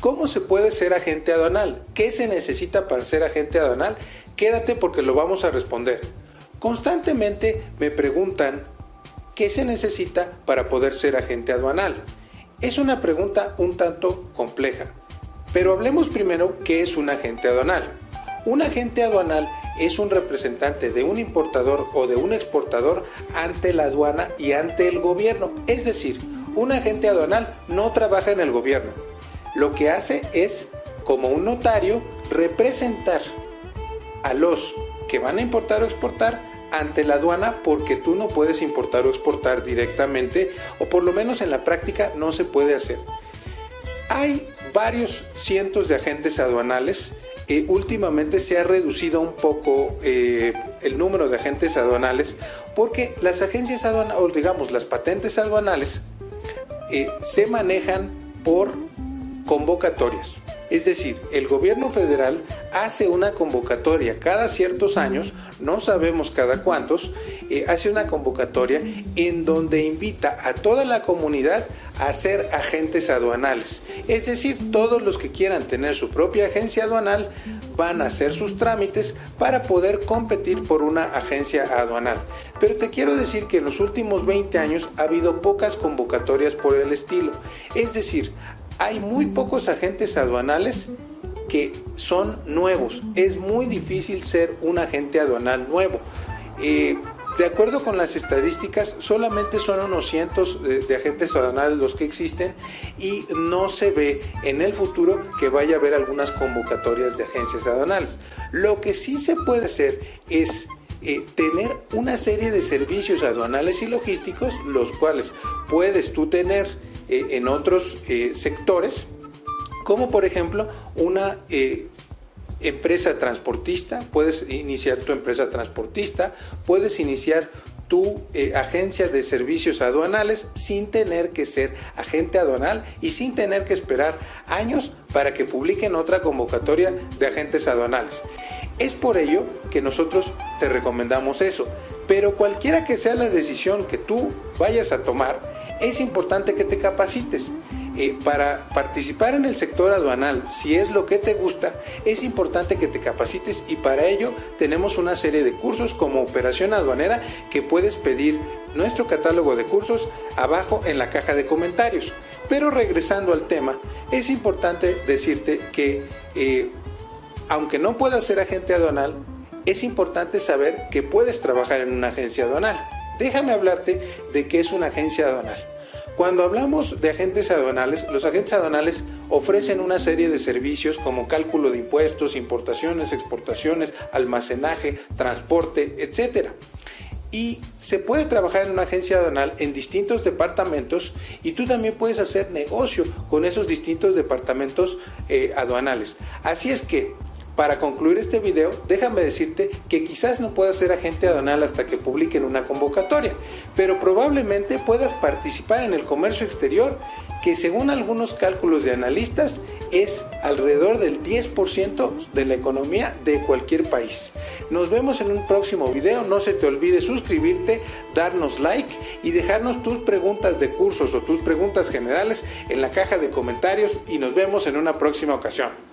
¿Cómo se puede ser agente aduanal? ¿Qué se necesita para ser agente aduanal? Quédate porque lo vamos a responder. Constantemente me preguntan qué se necesita para poder ser agente aduanal. Es una pregunta un tanto compleja, pero hablemos primero qué es un agente aduanal. Un agente aduanal es un representante de un importador o de un exportador ante la aduana y ante el gobierno. Es decir, un agente aduanal no trabaja en el gobierno, lo que hace es, como un notario, representar a los que van a importar o exportar ante la aduana porque tú no puedes importar o exportar directamente o por lo menos en la práctica no se puede hacer. Hay varios cientos de agentes aduanales. Eh, últimamente se ha reducido un poco eh, el número de agentes aduanales porque las agencias aduanales, o digamos las patentes aduanales, eh, se manejan por convocatorias. Es decir, el gobierno federal hace una convocatoria cada ciertos años, no sabemos cada cuántos, eh, hace una convocatoria en donde invita a toda la comunidad a ser agentes aduanales. Es decir, todos los que quieran tener su propia agencia aduanal van a hacer sus trámites para poder competir por una agencia aduanal. Pero te quiero decir que en los últimos 20 años ha habido pocas convocatorias por el estilo. Es decir, hay muy pocos agentes aduanales que son nuevos. Es muy difícil ser un agente aduanal nuevo. Eh, de acuerdo con las estadísticas, solamente son unos cientos de, agentes aduanales los que existen y no se ve en el futuro que vaya a haber algunas convocatorias de agencias aduanales. Lo que sí se puede hacer es eh, tener una serie de servicios aduanales y logísticos, los cuales puedes tú tener eh, en otros eh, sectores, como por ejemplo una eh, empresa transportista, puedes iniciar tu empresa transportista, puedes iniciar tu agencia de servicios aduanales sin tener que ser agente aduanal y sin tener que esperar años para que publiquen otra convocatoria de agentes aduanales. Es por ello que nosotros te recomendamos eso, pero cualquiera que sea la decisión que tú vayas a tomar, es importante que te capacites. Eh, para participar en el sector aduanal, si es lo que te gusta, es importante que te capacites y para ello tenemos una serie de cursos como operación aduanera que puedes pedir nuestro catálogo de cursos abajo en la caja de comentarios. Pero regresando al tema, es importante decirte que eh, aunque no puedas ser agente aduanal, es importante saber que puedes trabajar en una agencia aduanal. Déjame hablarte de qué es una agencia aduanal. Cuando hablamos de agentes aduanales, los agentes aduanales ofrecen una serie de servicios como cálculo de impuestos, importaciones, exportaciones, almacenaje, transporte, etc. Y se puede trabajar en una agencia aduanal en distintos departamentos y tú también puedes hacer negocio con esos distintos departamentos eh, aduanales. Así es que para concluir este video, déjame decirte que quizás no puedas ser agente aduanal hasta que publiquen una convocatoria, pero probablemente puedas participar en el comercio exterior, que según algunos cálculos de analistas es alrededor del 10% de la economía de cualquier país. Nos vemos en un próximo video, no se te olvide suscribirte, darnos like y dejarnos tus preguntas de cursos o tus preguntas generales en la caja de comentarios y nos vemos en una próxima ocasión.